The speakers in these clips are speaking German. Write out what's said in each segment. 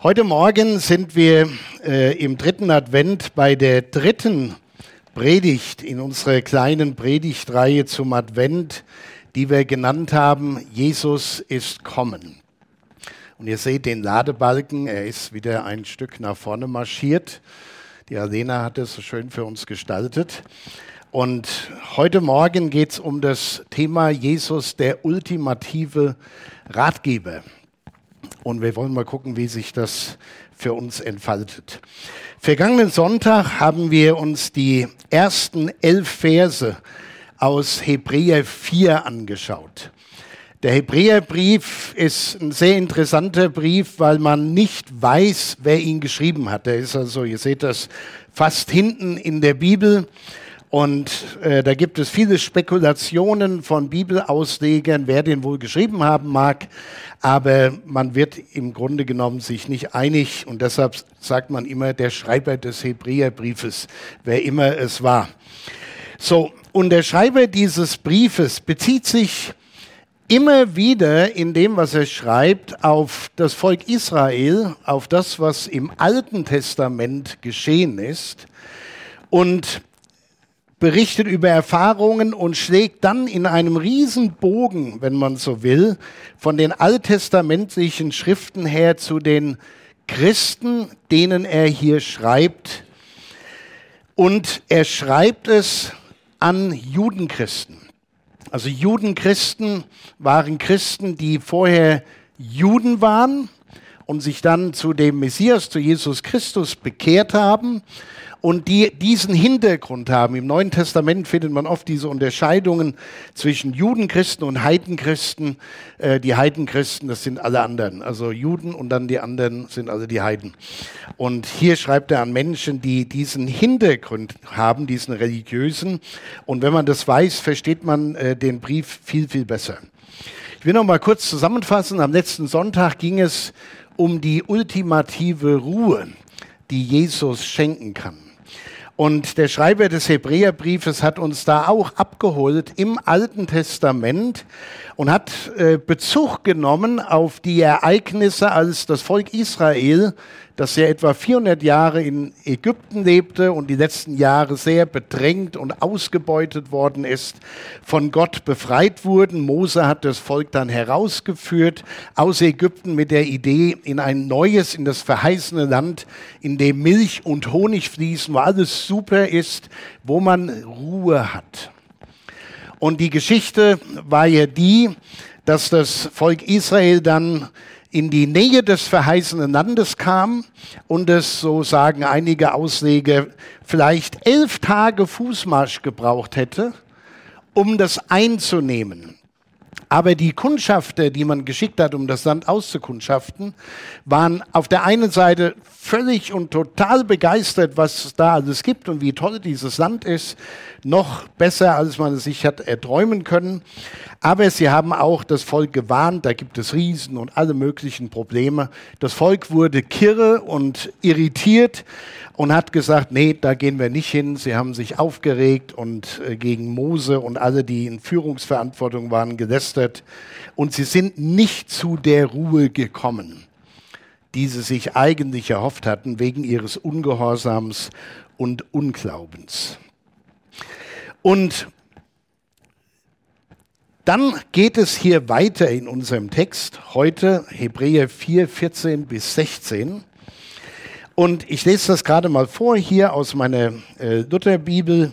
Heute Morgen sind wir äh, im dritten Advent bei der dritten Predigt in unserer kleinen Predigtreihe zum Advent, die wir genannt haben, Jesus ist kommen. Und ihr seht den Ladebalken, er ist wieder ein Stück nach vorne marschiert. Die Alena hat es so schön für uns gestaltet. Und heute Morgen geht es um das Thema Jesus, der ultimative Ratgeber. Und wir wollen mal gucken, wie sich das für uns entfaltet. Vergangenen Sonntag haben wir uns die ersten elf Verse aus Hebräer 4 angeschaut. Der Hebräerbrief ist ein sehr interessanter Brief, weil man nicht weiß, wer ihn geschrieben hat. Er ist also, ihr seht das, fast hinten in der Bibel. Und äh, da gibt es viele Spekulationen von Bibelauslegern, wer den wohl geschrieben haben mag. Aber man wird im Grunde genommen sich nicht einig. Und deshalb sagt man immer der Schreiber des Hebräerbriefes, wer immer es war. So, und der Schreiber dieses Briefes bezieht sich immer wieder in dem, was er schreibt, auf das Volk Israel, auf das, was im Alten Testament geschehen ist. Und berichtet über Erfahrungen und schlägt dann in einem Riesenbogen, wenn man so will, von den alttestamentlichen Schriften her zu den Christen, denen er hier schreibt. Und er schreibt es an Judenchristen. Also Judenchristen waren Christen, die vorher Juden waren und sich dann zu dem Messias, zu Jesus Christus bekehrt haben und die diesen Hintergrund haben. Im Neuen Testament findet man oft diese Unterscheidungen zwischen Judenchristen und Heidenchristen. Äh, die Heidenchristen, das sind alle anderen. Also Juden und dann die anderen sind also die Heiden. Und hier schreibt er an Menschen, die diesen Hintergrund haben, diesen religiösen. Und wenn man das weiß, versteht man äh, den Brief viel, viel besser. Ich will noch mal kurz zusammenfassen. Am letzten Sonntag ging es um die ultimative Ruhe, die Jesus schenken kann. Und der Schreiber des Hebräerbriefes hat uns da auch abgeholt im Alten Testament und hat äh, Bezug genommen auf die Ereignisse, als das Volk Israel das ja etwa 400 Jahre in Ägypten lebte und die letzten Jahre sehr bedrängt und ausgebeutet worden ist, von Gott befreit wurden. Mose hat das Volk dann herausgeführt aus Ägypten mit der Idee in ein neues, in das verheißene Land, in dem Milch und Honig fließen, wo alles super ist, wo man Ruhe hat. Und die Geschichte war ja die, dass das Volk Israel dann in die Nähe des verheißenen Landes kam und es, so sagen einige Ausleger, vielleicht elf Tage Fußmarsch gebraucht hätte, um das einzunehmen. Aber die Kundschafter, die man geschickt hat, um das Land auszukundschaften, waren auf der einen Seite völlig und total begeistert, was es da alles gibt und wie toll dieses Land ist. Noch besser, als man es sich hat erträumen können. Aber sie haben auch das Volk gewarnt, da gibt es Riesen und alle möglichen Probleme. Das Volk wurde kirre und irritiert und hat gesagt, nee, da gehen wir nicht hin. Sie haben sich aufgeregt und äh, gegen Mose und alle, die in Führungsverantwortung waren, gelästert. Und sie sind nicht zu der Ruhe gekommen, die sie sich eigentlich erhofft hatten, wegen ihres Ungehorsams und Unglaubens. Und dann geht es hier weiter in unserem Text, heute Hebräer 4, 14 bis 16. Und ich lese das gerade mal vor hier aus meiner äh, Lutherbibel.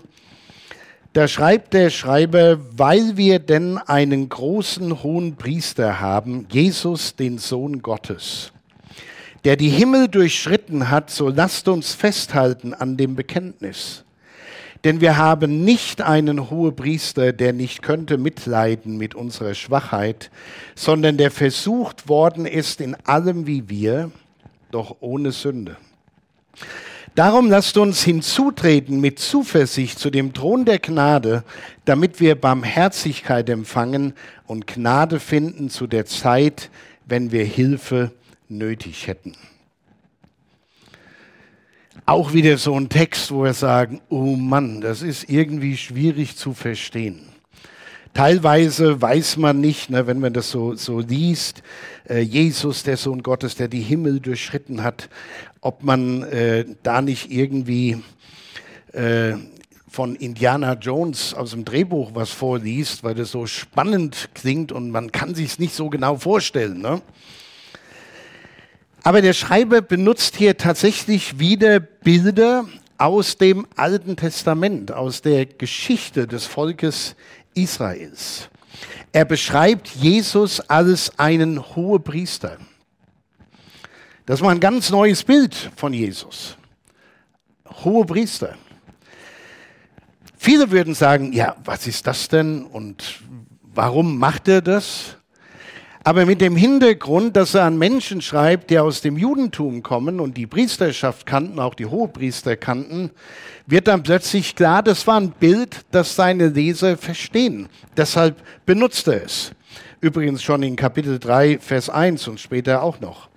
Da schreibt der Schreiber, weil wir denn einen großen hohen Priester haben, Jesus, den Sohn Gottes, der die Himmel durchschritten hat, so lasst uns festhalten an dem Bekenntnis. Denn wir haben nicht einen Hohepriester, der nicht könnte mitleiden mit unserer Schwachheit, sondern der versucht worden ist in allem wie wir, doch ohne Sünde. Darum lasst uns hinzutreten mit Zuversicht zu dem Thron der Gnade, damit wir Barmherzigkeit empfangen und Gnade finden zu der Zeit, wenn wir Hilfe nötig hätten. Auch wieder so ein Text, wo wir sagen, oh Mann, das ist irgendwie schwierig zu verstehen. Teilweise weiß man nicht, ne, wenn man das so, so liest, äh, Jesus, der Sohn Gottes, der die Himmel durchschritten hat, ob man äh, da nicht irgendwie äh, von Indiana Jones aus dem Drehbuch was vorliest, weil das so spannend klingt und man kann sich es nicht so genau vorstellen. Ne? Aber der Schreiber benutzt hier tatsächlich wieder Bilder aus dem Alten Testament, aus der Geschichte des Volkes Israels. Er beschreibt Jesus als einen Hohepriester. Das war ein ganz neues Bild von Jesus. Hohepriester. Viele würden sagen, ja, was ist das denn und warum macht er das? Aber mit dem Hintergrund, dass er an Menschen schreibt, die aus dem Judentum kommen und die Priesterschaft kannten, auch die Hohepriester kannten, wird dann plötzlich klar, das war ein Bild, das seine Leser verstehen. Deshalb benutzt er es. Übrigens schon in Kapitel 3, Vers 1 und später auch noch.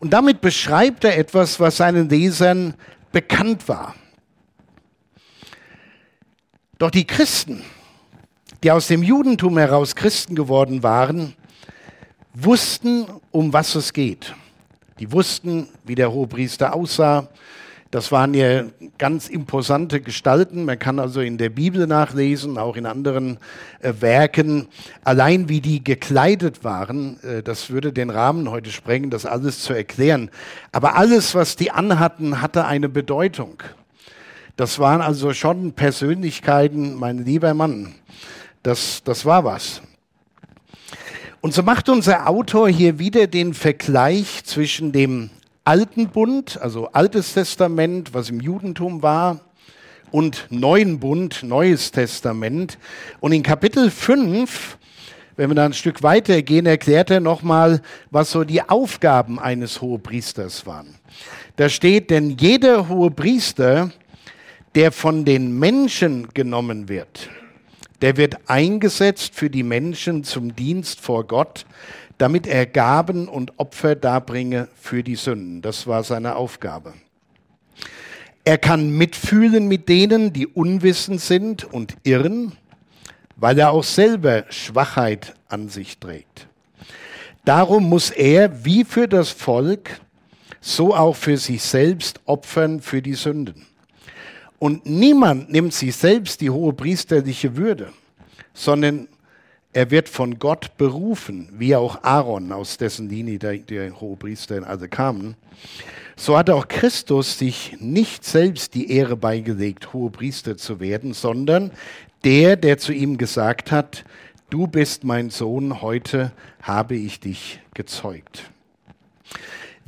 Und damit beschreibt er etwas, was seinen Lesern bekannt war. Doch die Christen, die aus dem Judentum heraus Christen geworden waren, wussten, um was es geht. Die wussten, wie der Hohepriester aussah. Das waren ja ganz imposante Gestalten. Man kann also in der Bibel nachlesen, auch in anderen äh, Werken. Allein wie die gekleidet waren, äh, das würde den Rahmen heute sprengen, das alles zu erklären. Aber alles, was die anhatten, hatte eine Bedeutung. Das waren also schon Persönlichkeiten, mein lieber Mann. Das, das war was. Und so macht unser Autor hier wieder den Vergleich zwischen dem Alten Bund, also Altes Testament, was im Judentum war, und Neuen Bund, Neues Testament. Und in Kapitel 5, wenn wir da ein Stück weitergehen, erklärt er nochmal, was so die Aufgaben eines Hohepriesters waren. Da steht, denn jeder Hohepriester, der von den Menschen genommen wird, der wird eingesetzt für die Menschen zum Dienst vor Gott, damit er Gaben und Opfer darbringe für die Sünden. Das war seine Aufgabe. Er kann mitfühlen mit denen, die unwissend sind und irren, weil er auch selber Schwachheit an sich trägt. Darum muss er, wie für das Volk, so auch für sich selbst opfern für die Sünden. Und niemand nimmt sich selbst die hohe priesterliche Würde, sondern er wird von Gott berufen, wie auch Aaron, aus dessen Linie der, der Hohepriester alle kamen. So hat auch Christus sich nicht selbst die Ehre beigelegt, Hohepriester zu werden, sondern der, der zu ihm gesagt hat, du bist mein Sohn, heute habe ich dich gezeugt.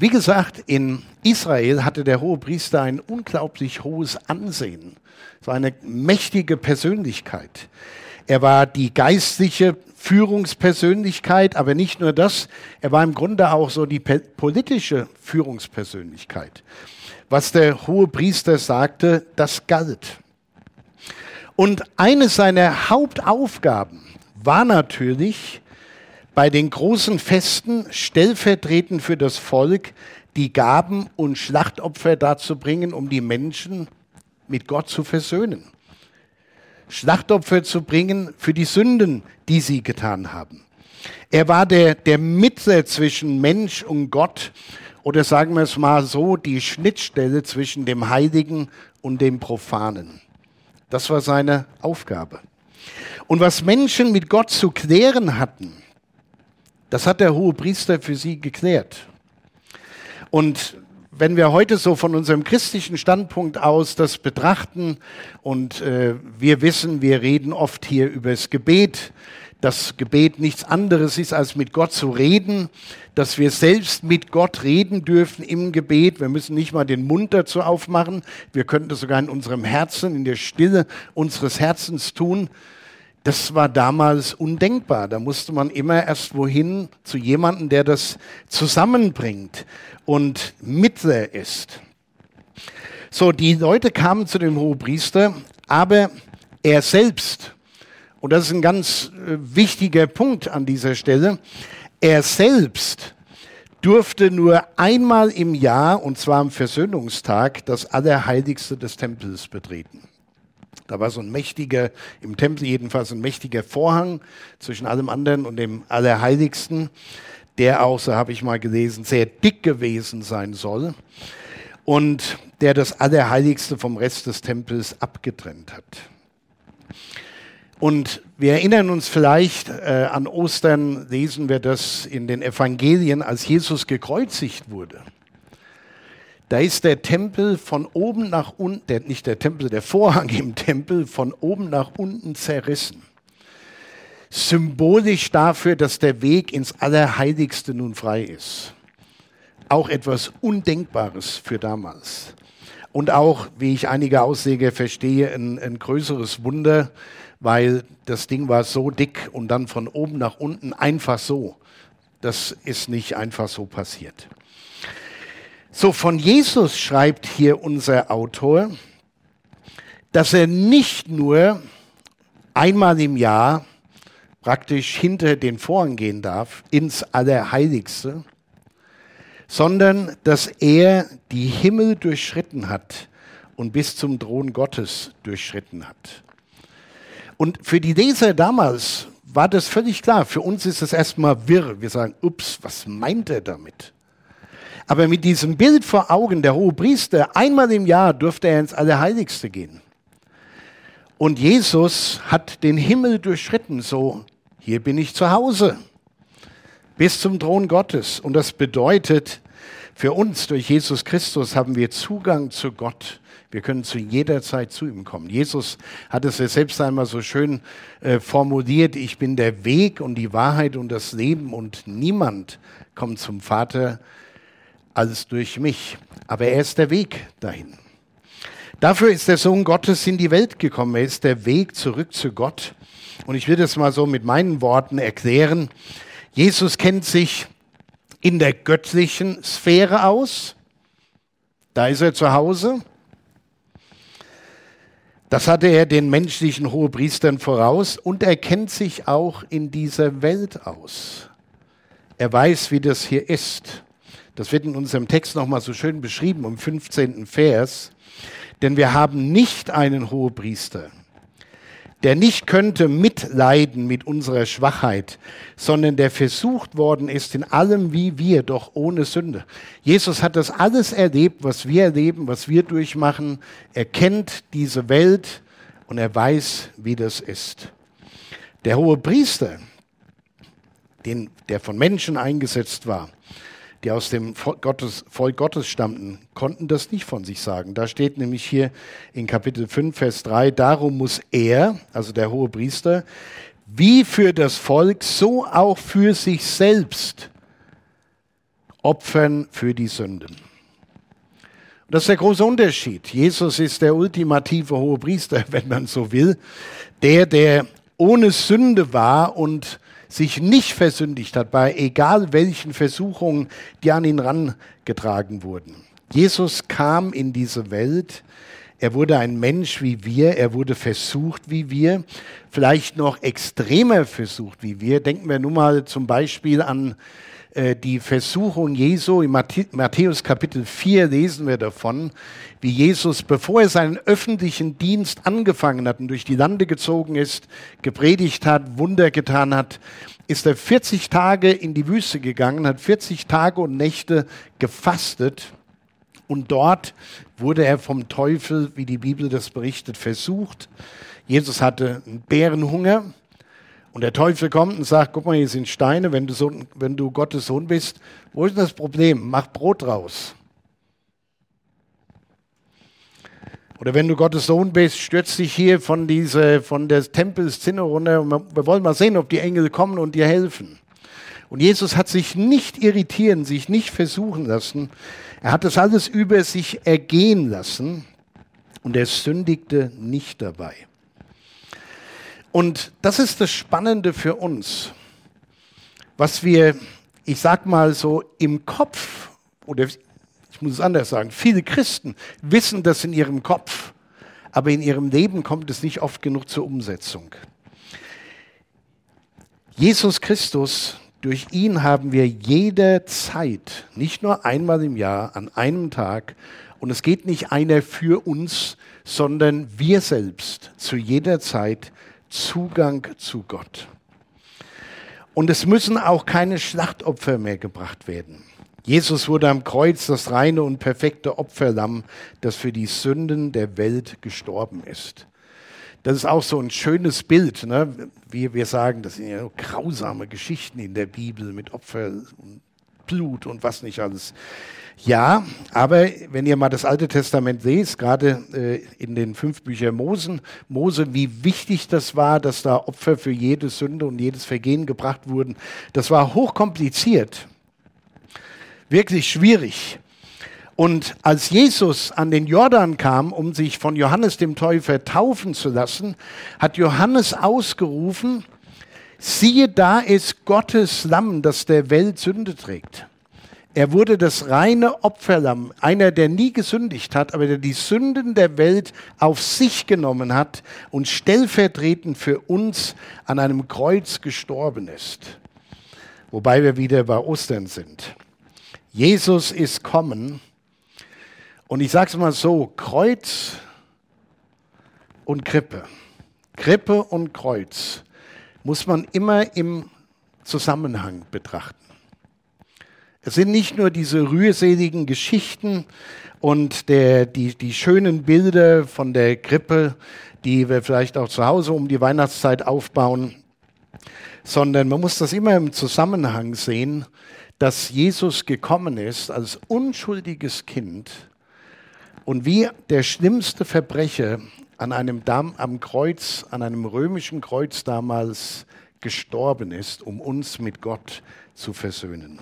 Wie gesagt, in Israel hatte der hohe Priester ein unglaublich hohes Ansehen. War eine mächtige Persönlichkeit. Er war die geistliche Führungspersönlichkeit, aber nicht nur das, er war im Grunde auch so die politische Führungspersönlichkeit. Was der hohe Priester sagte, das galt. Und eine seiner Hauptaufgaben war natürlich, bei den großen Festen stellvertretend für das Volk die Gaben und Schlachtopfer dazu bringen, um die Menschen mit Gott zu versöhnen. Schlachtopfer zu bringen für die Sünden, die sie getan haben. Er war der, der Mittler zwischen Mensch und Gott oder sagen wir es mal so, die Schnittstelle zwischen dem Heiligen und dem Profanen. Das war seine Aufgabe. Und was Menschen mit Gott zu klären hatten, das hat der hohe Priester für sie geklärt. Und wenn wir heute so von unserem christlichen Standpunkt aus das betrachten und äh, wir wissen, wir reden oft hier über das Gebet, dass Gebet nichts anderes ist, als mit Gott zu reden, dass wir selbst mit Gott reden dürfen im Gebet. Wir müssen nicht mal den Mund dazu aufmachen. Wir könnten das sogar in unserem Herzen, in der Stille unseres Herzens tun. Das war damals undenkbar. Da musste man immer erst wohin zu jemandem, der das zusammenbringt und Mittler ist. So, die Leute kamen zu dem Hohepriester, aber er selbst, und das ist ein ganz äh, wichtiger Punkt an dieser Stelle, er selbst durfte nur einmal im Jahr, und zwar am Versöhnungstag, das Allerheiligste des Tempels betreten. Da war so ein mächtiger, im Tempel jedenfalls ein mächtiger Vorhang zwischen allem anderen und dem Allerheiligsten, der auch, so habe ich mal gelesen, sehr dick gewesen sein soll und der das Allerheiligste vom Rest des Tempels abgetrennt hat. Und wir erinnern uns vielleicht äh, an Ostern, lesen wir das in den Evangelien, als Jesus gekreuzigt wurde. Da ist der Tempel von oben nach unten, der, nicht der Tempel, der Vorhang im Tempel von oben nach unten zerrissen. Symbolisch dafür, dass der Weg ins Allerheiligste nun frei ist. Auch etwas Undenkbares für damals. Und auch, wie ich einige Ausleger verstehe, ein, ein größeres Wunder, weil das Ding war so dick und dann von oben nach unten einfach so. Das ist nicht einfach so passiert. So, von Jesus schreibt hier unser Autor, dass er nicht nur einmal im Jahr praktisch hinter den Vorhang gehen darf, ins Allerheiligste, sondern dass er die Himmel durchschritten hat und bis zum Thron Gottes durchschritten hat. Und für die Leser damals war das völlig klar. Für uns ist es erstmal wirr. Wir sagen, ups, was meint er damit? Aber mit diesem Bild vor Augen, der hohe Priester, einmal im Jahr durfte er ins Allerheiligste gehen. Und Jesus hat den Himmel durchschritten, so, hier bin ich zu Hause, bis zum Thron Gottes. Und das bedeutet, für uns durch Jesus Christus haben wir Zugang zu Gott. Wir können zu jeder Zeit zu ihm kommen. Jesus hat es ja selbst einmal so schön äh, formuliert, ich bin der Weg und die Wahrheit und das Leben und niemand kommt zum Vater als durch mich. Aber er ist der Weg dahin. Dafür ist der Sohn Gottes in die Welt gekommen. Er ist der Weg zurück zu Gott. Und ich will das mal so mit meinen Worten erklären. Jesus kennt sich in der göttlichen Sphäre aus. Da ist er zu Hause. Das hatte er den menschlichen Hohepriestern voraus und er kennt sich auch in dieser Welt aus. Er weiß, wie das hier ist. Das wird in unserem Text nochmal so schön beschrieben im 15. Vers. Denn wir haben nicht einen Hohepriester, der nicht könnte mitleiden mit unserer Schwachheit, sondern der versucht worden ist in allem wie wir, doch ohne Sünde. Jesus hat das alles erlebt, was wir erleben, was wir durchmachen. Er kennt diese Welt und er weiß, wie das ist. Der hohe Priester, den, der von Menschen eingesetzt war, die aus dem Volk Gottes, Volk Gottes stammten, konnten das nicht von sich sagen. Da steht nämlich hier in Kapitel 5, Vers 3, darum muss er, also der hohe Priester, wie für das Volk, so auch für sich selbst opfern für die Sünden. Und das ist der große Unterschied. Jesus ist der ultimative hohe Priester, wenn man so will, der, der ohne Sünde war und sich nicht versündigt hat, bei egal welchen Versuchungen, die an ihn rangetragen wurden. Jesus kam in diese Welt, er wurde ein Mensch wie wir, er wurde versucht wie wir, vielleicht noch extremer versucht wie wir. Denken wir nun mal zum Beispiel an äh, die Versuchung Jesu. In Matthäus Kapitel 4 lesen wir davon, wie Jesus, bevor er seinen öffentlichen Dienst angefangen hat und durch die Lande gezogen ist, gepredigt hat, Wunder getan hat, ist er 40 Tage in die Wüste gegangen, hat 40 Tage und Nächte gefastet. Und dort wurde er vom Teufel, wie die Bibel das berichtet, versucht. Jesus hatte einen Bärenhunger und der Teufel kommt und sagt, guck mal, hier sind Steine, wenn du, Sohn, wenn du Gottes Sohn bist, wo ist das Problem? Mach Brot raus. Oder wenn du Gottes Sohn bist, stürz dich hier von, diese, von der Tempelszinne runter und wir wollen mal sehen, ob die Engel kommen und dir helfen. Und Jesus hat sich nicht irritieren, sich nicht versuchen lassen. Er hat das alles über sich ergehen lassen und er sündigte nicht dabei. Und das ist das Spannende für uns, was wir, ich sag mal so, im Kopf, oder ich muss es anders sagen, viele Christen wissen das in ihrem Kopf, aber in ihrem Leben kommt es nicht oft genug zur Umsetzung. Jesus Christus, Durch ihn haben wir jederzeit, nicht nur einmal im Jahr, an einem Tag, und es geht nicht einer für uns, sondern wir selbst zu jeder Zeit Zugang zu Gott. Und es müssen auch keine Schlachtopfer mehr gebracht werden. Jesus wurde am Kreuz das reine und perfekte Opferlamm, das für die Sünden der Welt gestorben ist. Das ist auch so ein schönes Bild. Ne? Wie wir sagen, das sind ja grausame Geschichten in der Bibel mit Opfer und Blut und was nicht alles. Ja, aber wenn ihr mal das Alte Testament lest, gerade äh, in den fünf Büchern Mosen, Mose, wie wichtig das war, dass da Opfer für jede Sünde und jedes Vergehen gebracht wurden, das war hochkompliziert, wirklich schwierig. Und als Jesus an den Jordan kam, um sich von Johannes dem Täufer taufen zu lassen, hat Johannes ausgerufen, siehe da ist Gottes Lamm, das der Welt Sünde trägt. Er wurde das reine Opferlamm, einer, der nie gesündigt hat, aber der die Sünden der Welt auf sich genommen hat und stellvertretend für uns an einem Kreuz gestorben ist. Wobei wir wieder bei Ostern sind. Jesus ist kommen und ich sage es mal so, Kreuz und Krippe, Krippe und Kreuz muss man immer im Zusammenhang betrachten. Es sind nicht nur diese rührseligen Geschichten und der, die, die schönen Bilder von der Krippe, die wir vielleicht auch zu Hause um die Weihnachtszeit aufbauen, sondern man muss das immer im Zusammenhang sehen, dass Jesus gekommen ist als unschuldiges Kind und wie der schlimmste Verbrecher an einem Damm am Kreuz, an einem römischen Kreuz damals gestorben ist, um uns mit Gott zu versöhnen.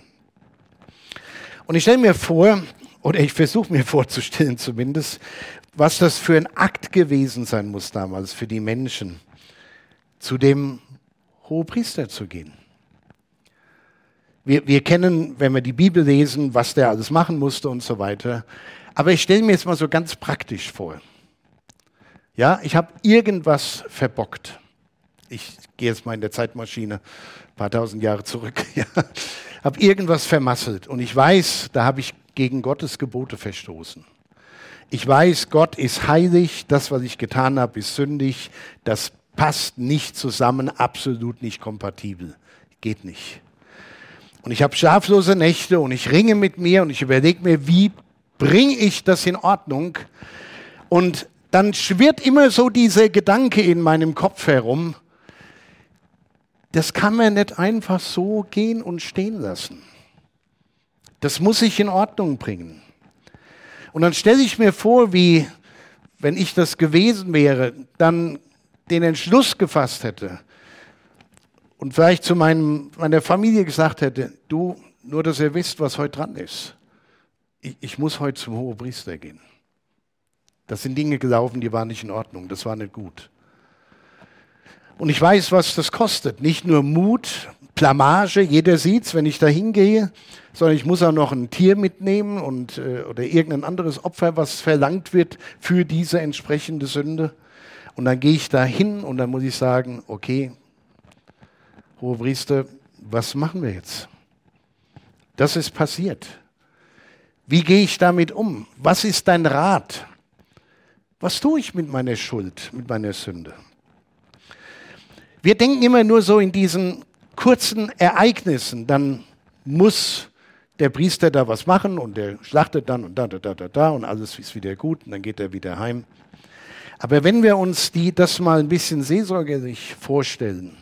Und ich stelle mir vor, oder ich versuche mir vorzustellen zumindest, was das für ein Akt gewesen sein muss damals für die Menschen, zu dem Hohepriester zu gehen. Wir, wir kennen, wenn wir die Bibel lesen, was der alles machen musste und so weiter. Aber ich stelle mir jetzt mal so ganz praktisch vor. Ja, ich habe irgendwas verbockt. Ich gehe jetzt mal in der Zeitmaschine ein paar tausend Jahre zurück. Ja habe irgendwas vermasselt und ich weiß, da habe ich gegen Gottes Gebote verstoßen. Ich weiß, Gott ist heilig, das, was ich getan habe, ist sündig, das passt nicht zusammen, absolut nicht kompatibel. Geht nicht. Und ich habe schlaflose Nächte und ich ringe mit mir und ich überlege mir, wie bringe ich das in Ordnung? Und dann schwirrt immer so dieser Gedanke in meinem Kopf herum, das kann man nicht einfach so gehen und stehen lassen. Das muss ich in Ordnung bringen. Und dann stelle ich mir vor, wie, wenn ich das gewesen wäre, dann den Entschluss gefasst hätte und vielleicht zu meinem, meiner Familie gesagt hätte, du, nur dass ihr wisst, was heute dran ist. Ich, ich muss heute zum Hohepriester gehen. Das sind Dinge gelaufen, die waren nicht in Ordnung, das war nicht gut. Und ich weiß, was das kostet. Nicht nur Mut, Plamage, jeder sieht's, wenn ich da hingehe, sondern ich muss auch noch ein Tier mitnehmen und, äh, oder irgendein anderes Opfer, was verlangt wird für diese entsprechende Sünde. Und dann gehe ich da hin und dann muss ich sagen, okay, hohe Priester, was machen wir jetzt? Das ist passiert. Wie gehe ich damit um? Was ist dein Rat? Was tue ich mit meiner Schuld, mit meiner Sünde? Wir denken immer nur so in diesen kurzen Ereignissen. Dann muss der Priester da was machen und der schlachtet dann und da, da, da, da, da und alles ist wieder gut und dann geht er wieder heim. Aber wenn wir uns die, das mal ein bisschen seelsorgerlich vorstellen,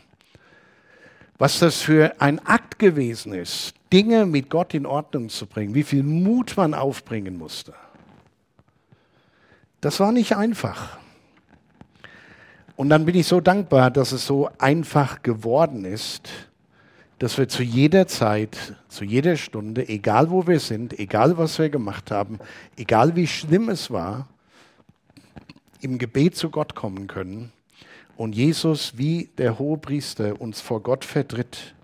was das für ein Akt gewesen ist, Dinge mit Gott in Ordnung zu bringen, wie viel Mut man aufbringen musste, das war nicht einfach. Und dann bin ich so dankbar, dass es so einfach geworden ist, dass wir zu jeder Zeit, zu jeder Stunde, egal wo wir sind, egal was wir gemacht haben, egal wie schlimm es war, im Gebet zu Gott kommen können und Jesus wie der hohe Priester uns vor Gott vertritt.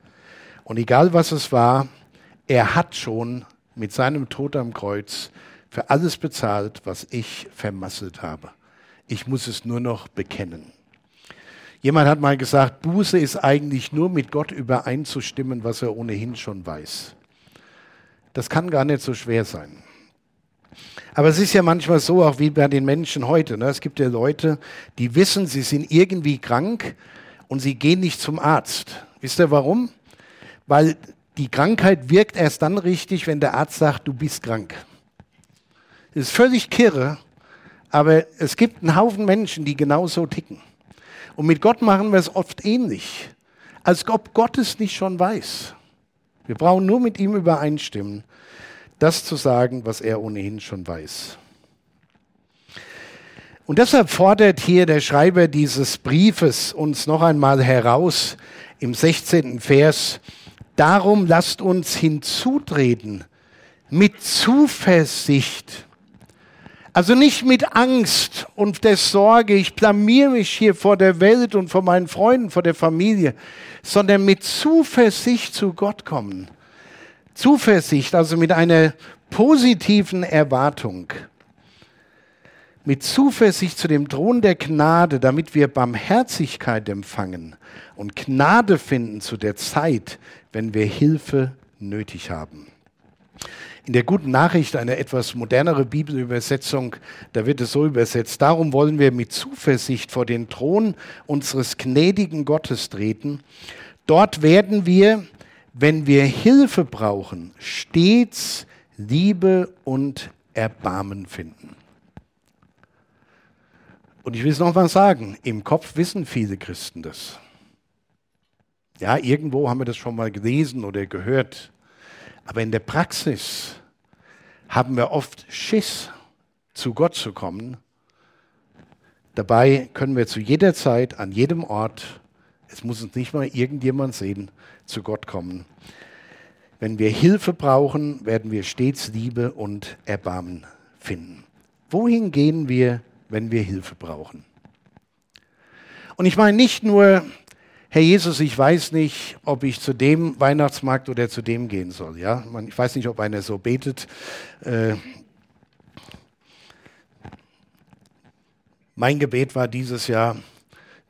Und egal was es war, er hat schon mit seinem Tod am Kreuz für alles bezahlt, was ich vermasselt habe. Ich muss es nur noch bekennen. Jemand hat mal gesagt, Buße ist eigentlich nur mit Gott übereinzustimmen, was er ohnehin schon weiß. Das kann gar nicht so schwer sein. Aber es ist ja manchmal so, auch wie bei den Menschen heute. Ne? Es gibt ja Leute, die wissen, sie sind irgendwie krank und sie gehen nicht zum Arzt. Wisst ihr warum? Weil die Krankheit wirkt erst dann richtig, wenn der Arzt sagt, du bist krank. Das ist völlig kirre, aber es gibt einen Haufen Menschen, die genauso ticken. Und mit Gott machen wir es oft ähnlich, als ob Gott es nicht schon weiß. Wir brauchen nur mit ihm übereinstimmen, das zu sagen, was er ohnehin schon weiß. Und deshalb fordert hier der Schreiber dieses Briefes uns noch einmal heraus im 16. Vers, darum lasst uns hinzutreten mit Zuversicht also nicht mit Angst und der Sorge, ich blamier mich hier vor der Welt und vor meinen Freunden, vor der Familie, sondern mit Zuversicht zu Gott kommen. Zuversicht, also mit einer positiven Erwartung. Mit Zuversicht zu dem Thron der Gnade, damit wir Barmherzigkeit empfangen und Gnade finden zu der Zeit, wenn wir Hilfe nötig haben. In der guten Nachricht, eine etwas modernere Bibelübersetzung, da wird es so übersetzt, darum wollen wir mit Zuversicht vor den Thron unseres gnädigen Gottes treten. Dort werden wir, wenn wir Hilfe brauchen, stets Liebe und Erbarmen finden. Und ich will es noch mal sagen, im Kopf wissen viele Christen das. Ja, irgendwo haben wir das schon mal gelesen oder gehört. Aber in der Praxis haben wir oft Schiss, zu Gott zu kommen. Dabei können wir zu jeder Zeit, an jedem Ort, es muss uns nicht mal irgendjemand sehen, zu Gott kommen. Wenn wir Hilfe brauchen, werden wir stets Liebe und Erbarmen finden. Wohin gehen wir, wenn wir Hilfe brauchen? Und ich meine nicht nur Herr Jesus, ich weiß nicht, ob ich zu dem Weihnachtsmarkt oder zu dem gehen soll. Ja? Ich weiß nicht, ob einer so betet. Äh, mein Gebet war dieses Jahr,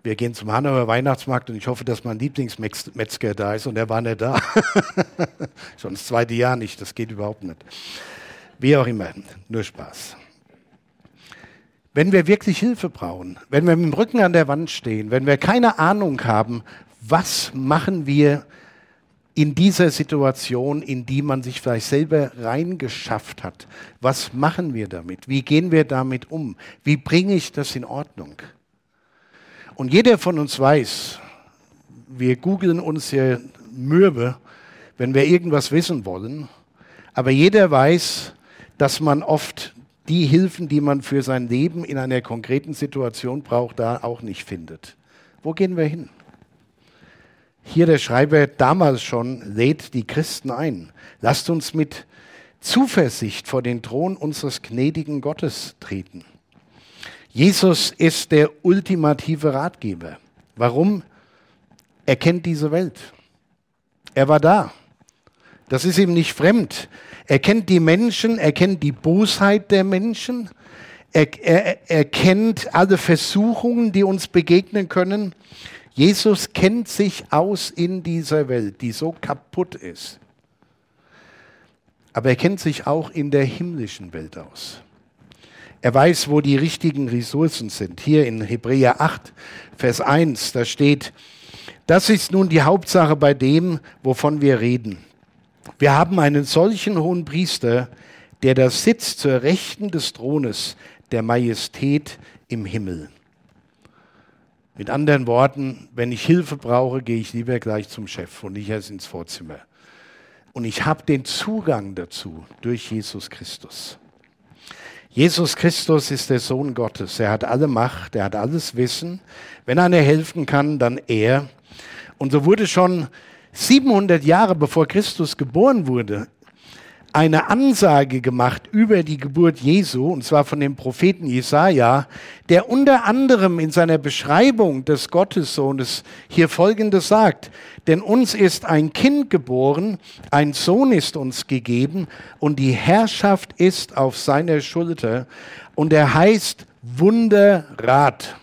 wir gehen zum Hanauer Weihnachtsmarkt und ich hoffe, dass mein Lieblingsmetzger da ist und er war nicht da. Schon das zweite Jahr nicht, das geht überhaupt nicht. Wie auch immer, nur Spaß. Wenn wir wirklich Hilfe brauchen, wenn wir mit dem Rücken an der Wand stehen, wenn wir keine Ahnung haben, was machen wir in dieser Situation, in die man sich vielleicht selber reingeschafft hat, was machen wir damit? Wie gehen wir damit um? Wie bringe ich das in Ordnung? Und jeder von uns weiß, wir googeln uns ja mürbe, wenn wir irgendwas wissen wollen, aber jeder weiß, dass man oft die Hilfen, die man für sein Leben in einer konkreten Situation braucht, da auch nicht findet. Wo gehen wir hin? Hier der Schreiber damals schon lädt die Christen ein. Lasst uns mit Zuversicht vor den Thron unseres gnädigen Gottes treten. Jesus ist der ultimative Ratgeber. Warum? Er kennt diese Welt. Er war da. Das ist ihm nicht fremd. Er kennt die Menschen, er kennt die Bosheit der Menschen, er, er, er kennt alle Versuchungen, die uns begegnen können. Jesus kennt sich aus in dieser Welt, die so kaputt ist. Aber er kennt sich auch in der himmlischen Welt aus. Er weiß, wo die richtigen Ressourcen sind. Hier in Hebräer 8, Vers 1, da steht, das ist nun die Hauptsache bei dem, wovon wir reden. Wir haben einen solchen hohen Priester, der da sitzt zur Rechten des Thrones der Majestät im Himmel. Mit anderen Worten, wenn ich Hilfe brauche, gehe ich lieber gleich zum Chef und nicht erst ins Vorzimmer. Und ich habe den Zugang dazu durch Jesus Christus. Jesus Christus ist der Sohn Gottes. Er hat alle Macht, er hat alles Wissen. Wenn einer helfen kann, dann er. Und so wurde schon 700 Jahre bevor Christus geboren wurde, eine Ansage gemacht über die Geburt Jesu, und zwar von dem Propheten Jesaja, der unter anderem in seiner Beschreibung des Gottessohnes hier Folgendes sagt. Denn uns ist ein Kind geboren, ein Sohn ist uns gegeben, und die Herrschaft ist auf seiner Schulter, und er heißt Wunderrat,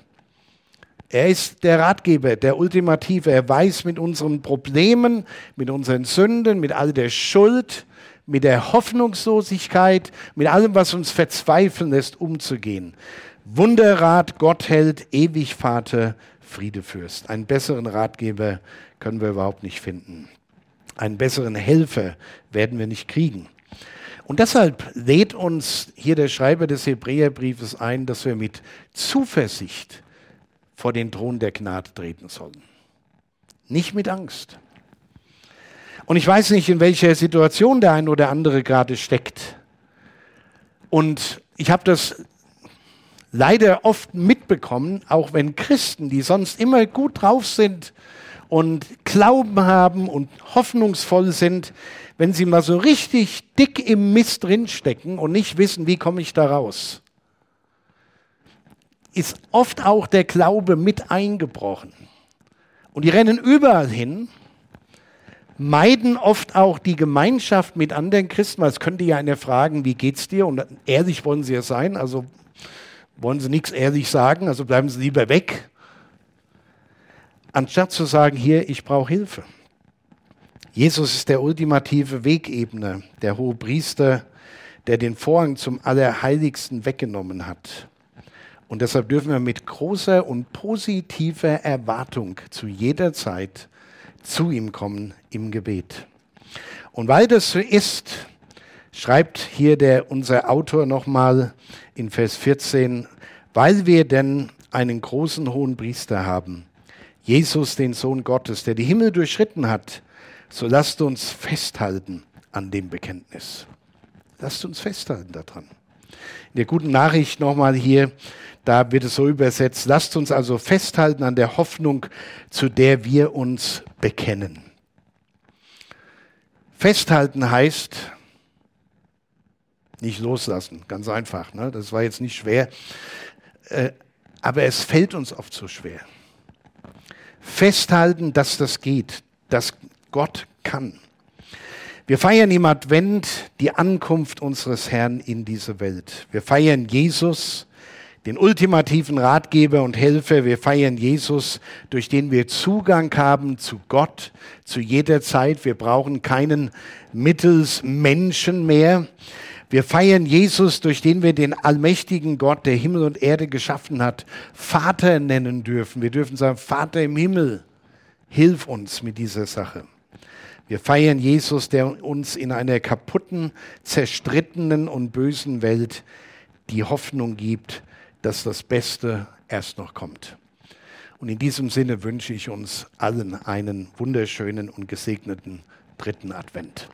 Er ist der Ratgeber, der Ultimative. Er weiß mit unseren Problemen, mit unseren Sünden, mit all der Schuld, mit der Hoffnungslosigkeit, mit allem, was uns verzweifeln lässt, umzugehen. Wunderrat, Gott hält, ewig Vater, Friedefürst. Einen besseren Ratgeber können wir überhaupt nicht finden. Einen besseren Helfer werden wir nicht kriegen. Und deshalb lädt uns hier der Schreiber des Hebräerbriefes ein, dass wir mit Zuversicht vor den Thron der Gnade treten sollen. Nicht mit Angst. Und ich weiß nicht, in welcher Situation der ein oder andere gerade steckt. Und ich habe das leider oft mitbekommen, auch wenn Christen, die sonst immer gut drauf sind und Glauben haben und hoffnungsvoll sind, wenn sie mal so richtig dick im Mist drinstecken und nicht wissen, wie komme ich da raus, ist oft auch der Glaube mit eingebrochen. Und die rennen überall hin, meiden oft auch die Gemeinschaft mit anderen Christen, weil es könnte ja einer fragen, wie geht's dir? Und ehrlich wollen sie ja sein, also wollen sie nichts ehrlich sagen, also bleiben sie lieber weg, anstatt zu sagen, hier, ich brauche Hilfe. Jesus ist der ultimative Wegebner, der hohe Priester, der den Vorhang zum Allerheiligsten weggenommen hat. Und deshalb dürfen wir mit großer und positiver Erwartung zu jeder Zeit zu ihm kommen im Gebet. Und weil das so ist, schreibt hier der, unser Autor nochmal in Vers 14, weil wir denn einen großen hohen Priester haben, Jesus, den Sohn Gottes, der die Himmel durchschritten hat, so lasst uns festhalten an dem Bekenntnis. Lasst uns festhalten daran. In der guten Nachricht nochmal hier, da wird es so übersetzt, lasst uns also festhalten an der Hoffnung, zu der wir uns bekennen. Festhalten heißt nicht loslassen, ganz einfach. Ne? Das war jetzt nicht schwer, äh, aber es fällt uns oft so schwer. Festhalten, dass das geht, dass Gott kann. Wir feiern im Advent die Ankunft unseres Herrn in diese Welt. Wir feiern Jesus, den ultimativen Ratgeber und Helfer. Wir feiern Jesus, durch den wir Zugang haben zu Gott zu jeder Zeit. Wir brauchen keinen Mittelsmenschen mehr. Wir feiern Jesus, durch den wir den allmächtigen Gott, der Himmel und Erde geschaffen hat, Vater nennen dürfen. Wir dürfen sagen, Vater im Himmel, hilf uns mit dieser Sache. Wir feiern Jesus, der uns in einer kaputten, zerstrittenen und bösen Welt die Hoffnung gibt, dass das Beste erst noch kommt. Und in diesem Sinne wünsche ich uns allen einen wunderschönen und gesegneten dritten Advent.